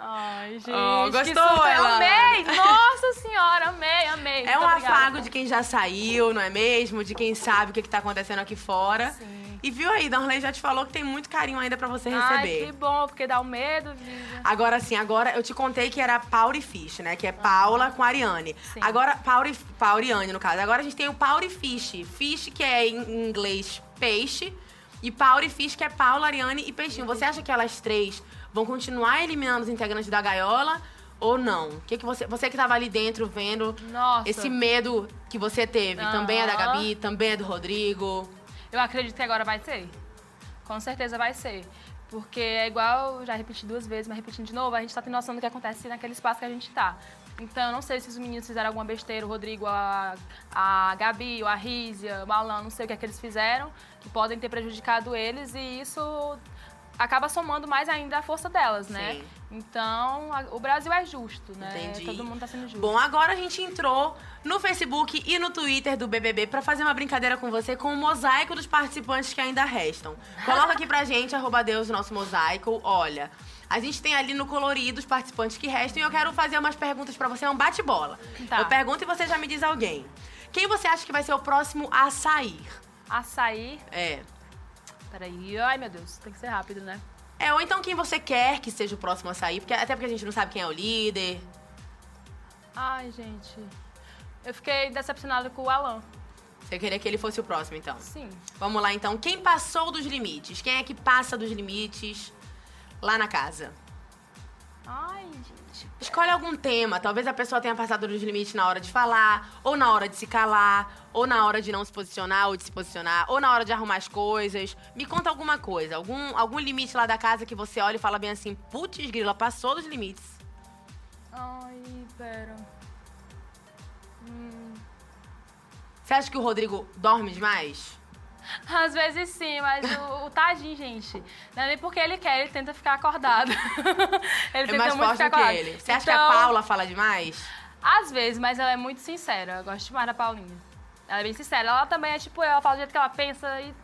Ai, gente. Oh, gostou, super- Elana? Amei. Nossa senhora, amei, amei. É um obrigada. afago de quem já saiu, não é mesmo? De quem sabe o que, que tá acontecendo aqui fora. E viu aí, Darley já te falou que tem muito carinho ainda pra você Ai, receber. que bom, porque dá um medo, Vivian. Agora sim, agora eu te contei que era Paula e Fish, né? Que é Paula com Ariane. Agora, Paula e, Paula e Ariane, no caso. Agora a gente tem o Paula e Fish. Fish, que é em inglês peixe. E Paula e Fish, que é Paula, Ariane e Peixinho. Você acha que elas três vão continuar eliminando os integrantes da gaiola? Ou não? O que, que você, você que tava ali dentro vendo Nossa. esse medo que você teve, também é da. Gabi, também é do Rodrigo. Eu acredito que agora vai ser. Com certeza vai ser. Porque é igual, já repeti duas vezes, mas repetindo de novo, a gente tá tendo noção do que acontece naquele espaço que a gente tá. Então, eu não sei se os meninos fizeram alguma besteira, o Rodrigo, a, a Gabi, a Rízia, o Alan, não sei o que é que eles fizeram, que podem ter prejudicado eles e isso acaba somando mais ainda a força delas, né? Sim. Então, a- o Brasil é justo, né? Entendi. Todo mundo tá sendo justo. Bom, agora a gente entrou no Facebook e no Twitter do BBB pra fazer uma brincadeira com você com o mosaico dos participantes que ainda restam. Coloca aqui pra gente, arroba Deus, o nosso mosaico. Olha, a gente tem ali no colorido os participantes que restam e eu quero fazer umas perguntas pra você, é um bate-bola. Tá. Eu pergunto e você já me diz alguém. Quem você acha que vai ser o próximo a sair? A sair? É. Peraí, ai meu Deus, tem que ser rápido, né? É, ou então quem você quer que seja o próximo a sair, porque, até porque a gente não sabe quem é o líder. Ai, gente. Eu fiquei decepcionada com o Alan. Você queria que ele fosse o próximo, então? Sim. Vamos lá, então. Quem passou dos limites? Quem é que passa dos limites lá na casa? Ai, gente. Escolhe algum tema. Talvez a pessoa tenha passado dos limites na hora de falar, ou na hora de se calar, ou na hora de não se posicionar ou de se posicionar, ou na hora de arrumar as coisas. Me conta alguma coisa. Algum, algum limite lá da casa que você olha e fala bem assim: putz, grila, passou dos limites. Ai, pera. Hum, Você acha que o Rodrigo dorme demais? às vezes sim, mas o, o tadinho, gente. Não é nem porque ele quer, ele tenta ficar acordado. ele é mais forte ficar do que acordado. ele. Você acha que a Então, Paula fala demais? Às vezes, mas ela é muito sincera. Eu gosto demais da Paulinha. Ela é bem sincera. Ela também é tipo eu, ela fala do jeito que ela pensa e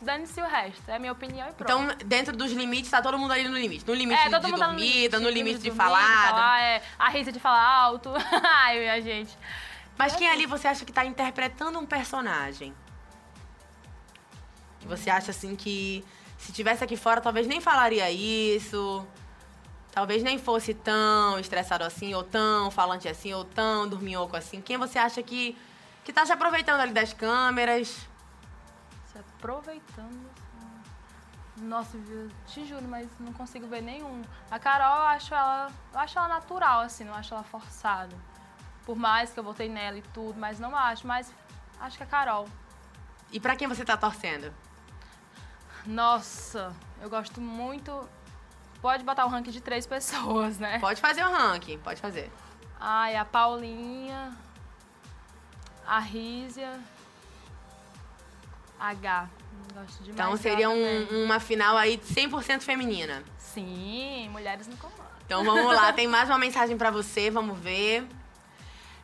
dane-se o resto. É a minha opinião e pronto. Então, dentro dos limites, tá todo mundo ali no limite. No limite é, de mundo tá no dormida, no limite de dormir, falada. falar, é, a risa de falar alto. Ai, minha gente. Mas quem ali você acha que tá interpretando um personagem? Que você acha assim que se tivesse aqui fora talvez nem falaria isso. Talvez nem fosse tão estressado assim, ou tão falante assim, ou tão dorminhoco assim. Quem você acha que, que tá se aproveitando ali das câmeras? Se aproveitando. Nossa, eu te juro, mas não consigo ver nenhum. A Carol, eu acho ela, eu acho ela natural, assim, não acho ela forçada. Por mais que eu votei nela e tudo, mas não acho. Mas acho que a Carol. E pra quem você tá torcendo? Nossa, eu gosto muito. Pode botar o ranking de três pessoas, né? Pode fazer o ranking, pode fazer. Ai, a Paulinha, a Rízia, a H. Gosto demais. Então seria um- uma final aí 100% feminina. Sim, mulheres no comando. Então vamos lá, tem mais uma mensagem pra você, vamos ver.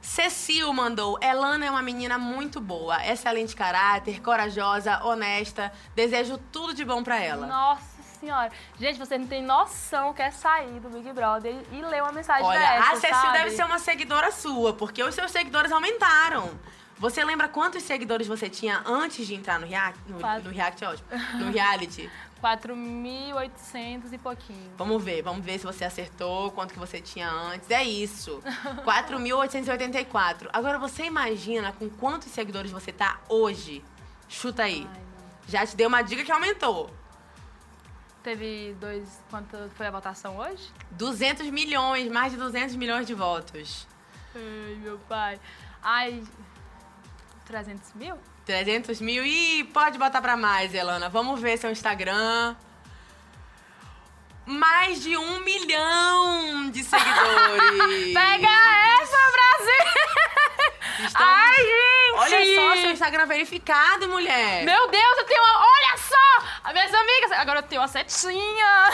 Cecil mandou: Elana é uma menina muito boa, excelente caráter, corajosa, honesta. Desejo tudo de bom pra ela. Nossa senhora. Gente, vocês não têm noção que é sair do Big Brother e ler uma mensagem Olha, dessa, a Cecil sabe? deve ser uma seguidora sua, porque os seus seguidores aumentaram. Você lembra quantos seguidores você tinha antes de entrar no react? No, Quatro. no react, é ótimo. No reality? 4.800 e pouquinho. Vamos ver, vamos ver se você acertou, quanto que você tinha antes. É isso. 4.884. Agora você imagina com quantos seguidores você tá hoje? Chuta aí. Já te dei uma dica que aumentou. Teve dois... Quanto foi a votação hoje? 200 milhões, mais de 200 milhões de votos. Ai, meu pai. Ai... 300 mil? 300 mil. Ih, pode botar pra mais, Elana. Vamos ver seu Instagram. Mais de um milhão de seguidores. Pega essa, Brasil! Estamos- Ai, gente! Olha só seu Instagram verificado, mulher. Meu Deus, eu tenho uma... Olha! As minhas amigas... Agora eu tenho uma setinha.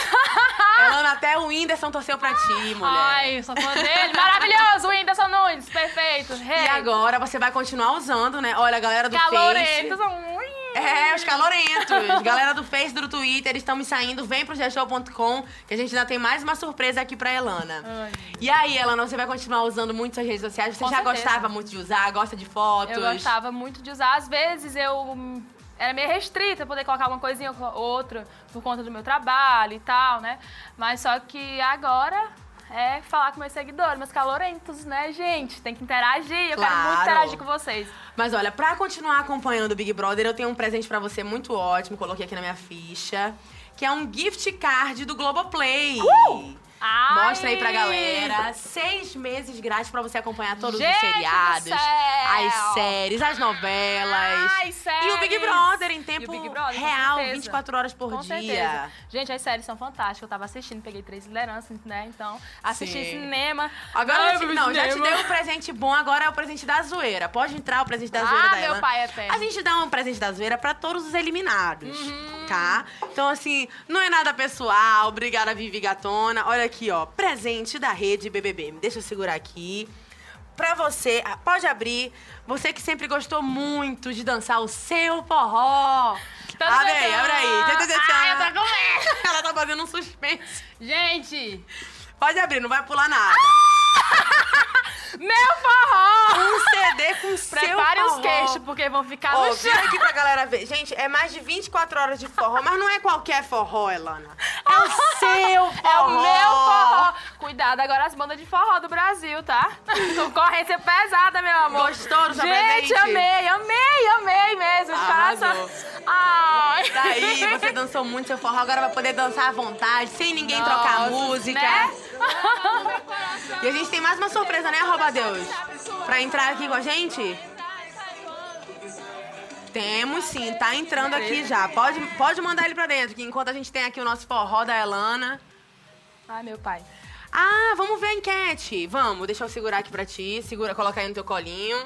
Elana, até o Whindersson torceu pra ti, mulher. Ai, sou fã dele. Maravilhoso, Whindersson Nunes. Perfeito. E agora você vai continuar usando, né? Olha, a galera do Calorentos. Face... É, os calorentos. galera do Face, do Twitter, eles estão me saindo. Vem pro geshow.com que a gente ainda tem mais uma surpresa aqui pra Elana. E aí, Elana, você vai continuar usando muito suas redes sociais? Você já certeza. gostava muito de usar? Gosta de fotos? Eu gostava muito de usar. Às vezes eu era meio restrita poder colocar uma coisinha ou outra por conta do meu trabalho e tal, né? Mas só que agora é falar com meus seguidores, meus calorentos, né, gente? Tem que interagir. Eu quero muito Claro. interagir com vocês. Mas olha, pra continuar acompanhando o Big Brother, eu tenho um presente pra você muito ótimo, coloquei aqui na minha ficha, que é um gift card do Globoplay. Ai! Mostra aí pra galera. Seis meses grátis pra você acompanhar todos Gente os do seriados, as séries, as novelas. Ai, E o Big séries. Brother em tempo Brother, real, certeza. 24 horas por Com dia. certeza. Gente, as séries são fantásticas. Eu tava assistindo, peguei três lideranças, né? Então, assisti Sim. cinema. Agora, Ai, eu te- meu não, já te dei um presente bom, agora é o presente da zoeira. Pode entrar o presente da zoeira Ah, da meu Elana. pai é eterno. A gente dá um presente da zoeira pra todos os eliminados, Uhum. Tá? Então, assim, não é nada pessoal. Obrigada, Vivi Gatona. Olha aqui, ó, presente da rede BBB. Deixa eu segurar aqui. Pra você, ah, pode abrir. Você que sempre gostou muito de dançar o seu forró. Abre aí, abre aí. Tchá, tchá. Ai, eu tô com medo. Ela tá fazendo um suspense. Gente! Pode abrir, não vai pular nada. Meu forró! Um CD com seu Prepare os forró. queixos, porque vão ficar Ó, no chão. aqui pra galera ver. Gente, é mais de 24 horas de forró, mas não é qualquer forró, Elana. É o seu forró. É o meu forró. Cuidado agora as bandas de forró do Brasil, tá? Concorrência pesada, meu amor. Gostou do Gente, amei, amei, amei mesmo. De coração. Ai. Daí, você dançou muito seu forró, agora vai poder dançar à vontade, sem ninguém Nossa, trocar música. né? E a gente tem mais uma surpresa, né, Arroba Deus? Pra entrar aqui com a gente? Temos sim, tá entrando aqui já. Pode, pode mandar ele pra dentro, que enquanto a gente tem aqui o nosso forró da Elana. Ai, meu pai. Ah, vamos ver a enquete. Vamos, deixa eu segurar aqui pra ti. Segura, coloca aí no teu colinho.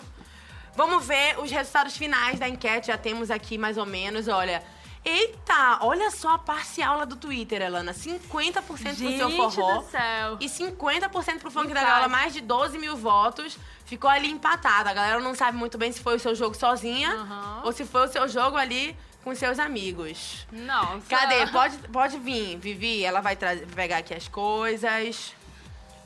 Vamos ver os resultados finais da enquete. Já temos aqui mais ou menos, olha. Eita, olha só a parcial lá do Twitter, Elana. 50% pro seu Gente forró. do céu. E 50% pro funk da Empate. gaiola, mais de 12 mil votos. Ficou ali empatado. A galera não sabe muito bem se foi o seu jogo sozinha ou se foi o seu jogo ali com seus amigos. Nossa. Cadê? Pode, pode vir, Vivi. Ela vai pegar aqui as coisas.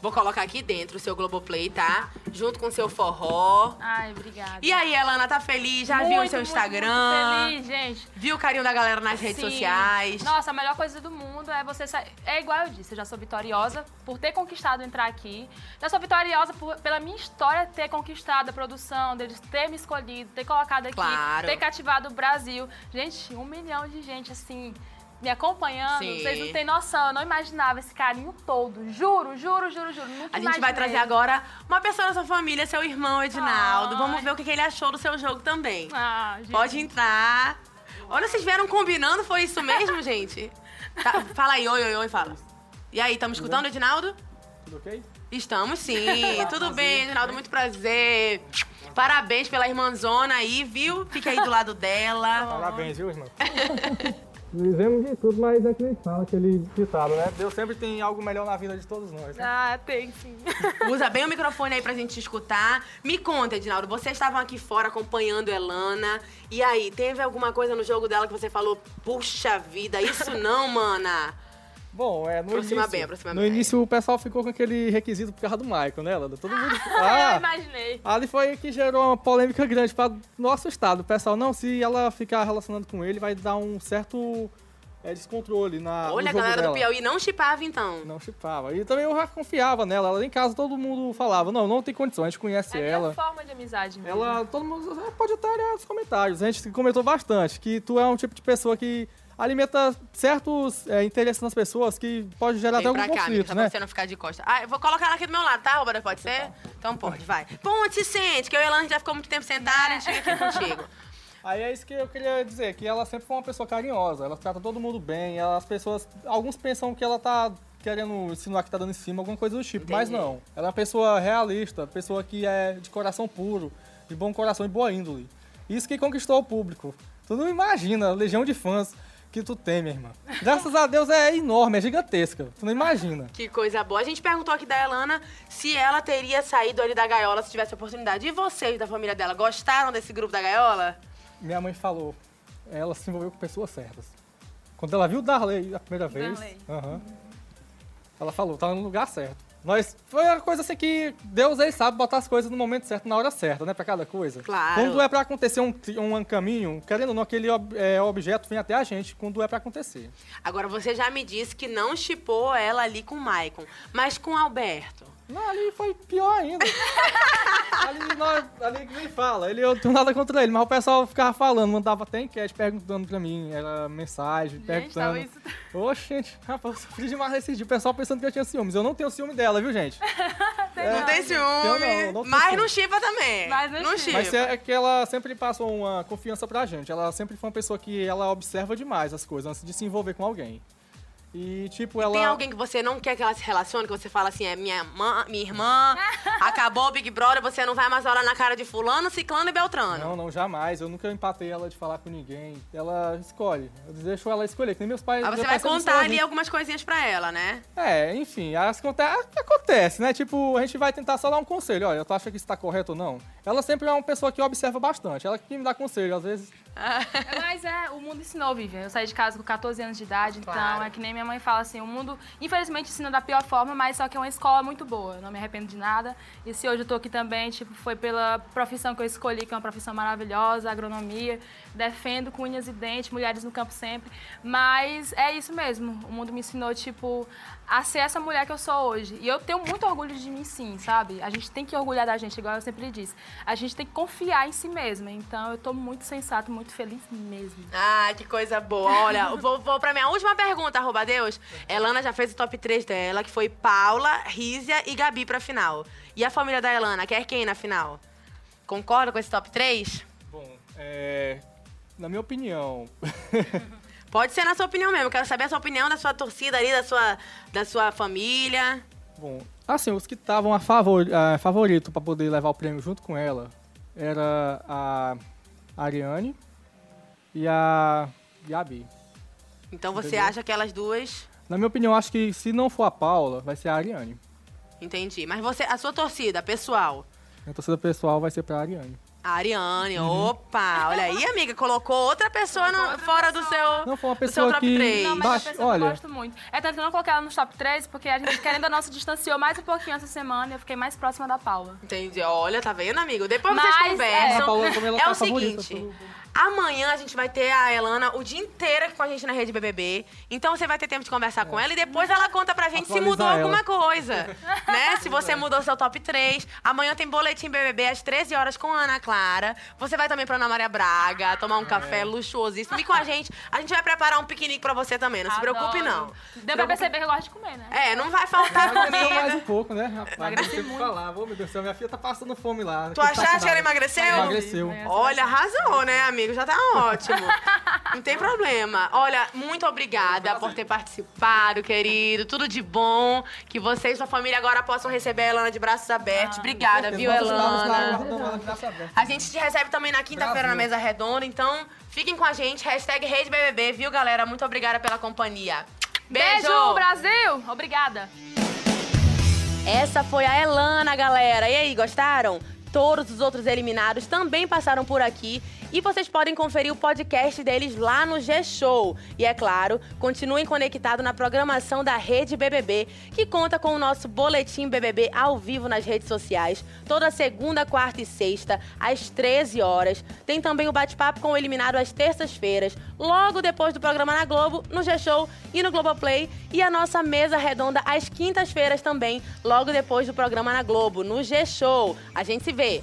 Vou colocar aqui dentro o seu Globoplay, tá? Junto com o seu forró. Ai, obrigada. E aí, Elana, tá feliz? Já viu o Muito, seu muito, Instagram? muito feliz, gente. Viu o carinho da galera nas redes Sim. sociais? Nossa, a melhor coisa do mundo é você sair. É igual eu disse, eu já sou vitoriosa por ter conquistado entrar aqui. Já sou vitoriosa por- pela minha história ter conquistado a produção, deles ter me escolhido, ter colocado aqui, Claro. ter cativado o Brasil. Gente, um milhão de gente assim. Me acompanhando, Sim. vocês não têm noção, eu não imaginava esse carinho todo. Juro, juro, juro, juro. Nunca A gente vai imaginei. trazer agora uma pessoa da sua família, seu irmão Edinaldo. Vamos ver o que ele achou do seu jogo também. Ah, gente. Pode entrar. Olha, vocês vieram combinando, foi isso mesmo, gente? Tá, fala aí, oi, oi, oi, fala. E aí, estamos escutando, Edinaldo? Tudo ok? Estamos sim. Tudo bem, Edinaldo, muito prazer. Parabéns pela irmãzona aí, viu? Fica aí do lado dela. Parabéns, viu, irmão? Vivemos de tudo, mas é que nem fala aquele ditado, né? Deus sempre tem algo melhor na vida de todos nós. Né? Ah, tem sim. Usa bem o microfone aí pra gente te escutar. Me conta, Edinaldo, vocês estavam aqui fora acompanhando Elana. E aí, teve alguma coisa no jogo dela que você falou, puxa vida, isso não, mana? Bom, é, no Aproxima início, bem, aproxima no bem. início o pessoal ficou com aquele requisito por causa do Michael, né, Landa? Todo mundo... Eu Ah, imaginei. ali foi que gerou uma polêmica grande para nosso estado. O pessoal, não, se ela ficar relacionando com ele, vai dar um certo é, descontrole na, Olha, a galera dela. do Piauí não chipava, então. Não chipava. E também eu já confiava nela. Ela em casa todo mundo falava, não, não tem condição, a gente conhece É ela. minha forma de amizade mesmo. Ela, todo mundo é, pode até olhar nos comentários. A gente comentou bastante que tu é um tipo de pessoa que alimenta certos é, interesses nas pessoas que pode gerar Vem até algum cá, amiga, conflito, só né? pra você não ficar de costa. Ah, eu vou colocar ela aqui do meu lado, tá, Roberto? Pode ser? Então pode, vai. Ponte, sente, que eu e a Elana já ficou muito tempo sentada, a gente fica aqui contigo. Aí é isso que eu queria dizer, que ela sempre foi uma pessoa carinhosa, ela trata todo mundo bem, ela- as pessoas, alguns pensam que ela tá querendo insinuar que tá dando em cima, alguma coisa do tipo, mas Entendi. não. Ela é uma pessoa realista, pessoa que é de coração puro, de bom coração e boa índole. Isso que conquistou o público. Tu não imagina legião de fãs que tu tem, minha irmã. Graças a Deus é enorme, é gigantesca. Tu não imagina. Que coisa boa. A gente perguntou aqui da Elana se ela teria saído ali da gaiola se tivesse a oportunidade. E vocês da família dela gostaram desse grupo da gaiola? Minha mãe falou, ela se envolveu com pessoas certas. Quando ela viu o Darley a primeira vez, Darley. aham, ela falou, tá no lugar certo. Nós, foi uma coisa assim que Deus aí sabe botar as coisas no momento certo, na hora certa, né, pra cada coisa. Claro. Quando é pra acontecer um, um caminho, querendo ou não, aquele ob- é, objeto vem até a gente, quando é pra acontecer. Agora, você já me disse que não chipou ela ali com o Maicon, mas com o Alberto. Não, ali foi pior ainda. ali, nós, ali que nem fala, ele, eu não tenho nada contra ele, mas o pessoal ficava falando, mandava até enquete perguntando pra mim, era mensagem, perguntando. tava isso- Oxe, gente, rapaz, eu sofri demais nesse dia. O pessoal pensando que eu tinha ciúmes. Eu não tenho ciúme dela, viu, gente? não tem ciúme, não, não mas ciúme. não chipa também. Mas não chipa. Mas é que ela sempre passou uma confiança pra gente. Ela sempre foi uma pessoa que ela observa demais as coisas antes de se envolver com alguém. E, tipo, ela. Tem alguém que você não quer que ela se relacione, que você fala assim, é minha, mã, minha irmã, acabou o Big Brother, você não vai mais olhar na cara de fulano, ciclano e beltrano. Não, não, jamais. Eu nunca empatei ela de falar com ninguém. Ela escolhe. Eu deixo ela escolher, que nem meus pais. Mas você vai contar ali assim. algumas coisinhas pra ela, né? É, enfim, as conte- acontece, né? Tipo, a gente vai tentar só dar um conselho. Olha, tu acha que isso tá correto ou não? Ela sempre é uma pessoa que observa bastante. Ela que me dá conselho. Às vezes Mas é, o mundo ensinou, Vivian. Eu saí de casa com 14 anos de idade, Claro. então é que nem minha mãe fala assim, o mundo, infelizmente, ensina da pior forma, mas só que é uma escola muito boa. Eu não me arrependo de nada. E se hoje eu tô aqui também, tipo, foi pela profissão que eu escolhi, que é uma profissão maravilhosa, agronomia. Defendo com unhas e dentes, mulheres no campo sempre. Mas é isso mesmo. O mundo me ensinou, tipo, a ser essa mulher que eu sou hoje. E eu tenho muito orgulho de mim, sim, sabe? A gente tem que orgulhar da gente, igual eu sempre disse. A gente tem que confiar em si mesma. Então eu tô muito sensato, muito feliz mesmo. Ai, que coisa boa. Olha, vou, vou pra minha última pergunta, arroba Deus. Elana já fez o top 3 dela, que foi Paula, Rízia e Gabi pra final. E a família da Elana, quer quem na final? Concorda com esse top 3? Bom, é. Na minha opinião. Pode ser na sua opinião mesmo. Eu quero saber a sua opinião da sua torcida ali, da sua, da sua família. Bom, assim, os que estavam a favor, a favorito pra poder levar o prêmio junto com ela era a Ariane e a Gabi. Então você Entendeu? acha que elas duas. Na minha opinião, acho que se não for a Paula, vai ser a Ariane. Entendi. Mas você, a sua torcida, pessoal. A torcida pessoal vai ser pra Ariane. A Ariane, Uhum. opa! Olha aí, amiga, colocou outra pessoa no- fora do seu, Não, foi uma do seu pessoa top que- 3. Não, mas Baixo- é uma pessoa que olha- eu gosto muito. É tanto que eu não coloquei ela nos top 3, porque a gente, querendo ou não, se distanciou mais um pouquinho essa semana e eu fiquei mais próxima da Paula. Entendi. Olha, tá vendo, amigo? Depois Mas, vocês é. conversam. A Paula, É tá o favorita, seguinte. Amanhã a gente vai ter a Elana o dia inteiro aqui com a gente na Rede BBB. Então você vai ter tempo de conversar com ela e depois ela conta pra gente se mudou ela. alguma coisa. né? Se você mudou seu top 3. Amanhã tem boletim BBB às 13 horas com a Ana Clara. Você vai também pra Ana Maria Braga, tomar um café luxuosíssimo. E com a gente, a gente vai preparar um piquenique pra você também. Não se preocupe, não. Deu pra perceber que eu gosto de comer, né? É, não vai faltar Emagreceu mais um comida. pouco, né, rapaz? Não sei o que muito. falar. Ô, meu Deus do céu, minha filha tá passando fome lá. Tu achaste que ela emagreceu? Emagreceu. Olha, arrasou, né, amiga? Amigo, já tá ótimo. Não tem problema. Olha, muito obrigada por ter participado, querido. Tudo de bom. Que você e sua família agora possam receber a Elana de braços abertos. Obrigada, viu, Elana? A gente te recebe também na quinta-feira na mesa redonda, então fiquem com a gente. Hashtag Rede BBB, viu, galera? Muito obrigada pela companhia. Beijo! Beijo, Brasil! Obrigada. Essa foi a Elana, galera. E aí, gostaram? Todos os outros eliminados também passaram por aqui e vocês podem conferir o podcast deles lá no G-Show. E é claro, continuem conectados na programação da Rede BBB, que conta com o nosso boletim BBB ao vivo nas redes sociais, toda segunda, quarta e sexta, às 13 horas. Tem também o bate-papo com o eliminado às terças-feiras, logo depois do programa na Globo, no G-Show e no Globoplay, e a nossa mesa redonda às quintas-feiras também, logo depois do programa na Globo, no G-Show. A gente se vê.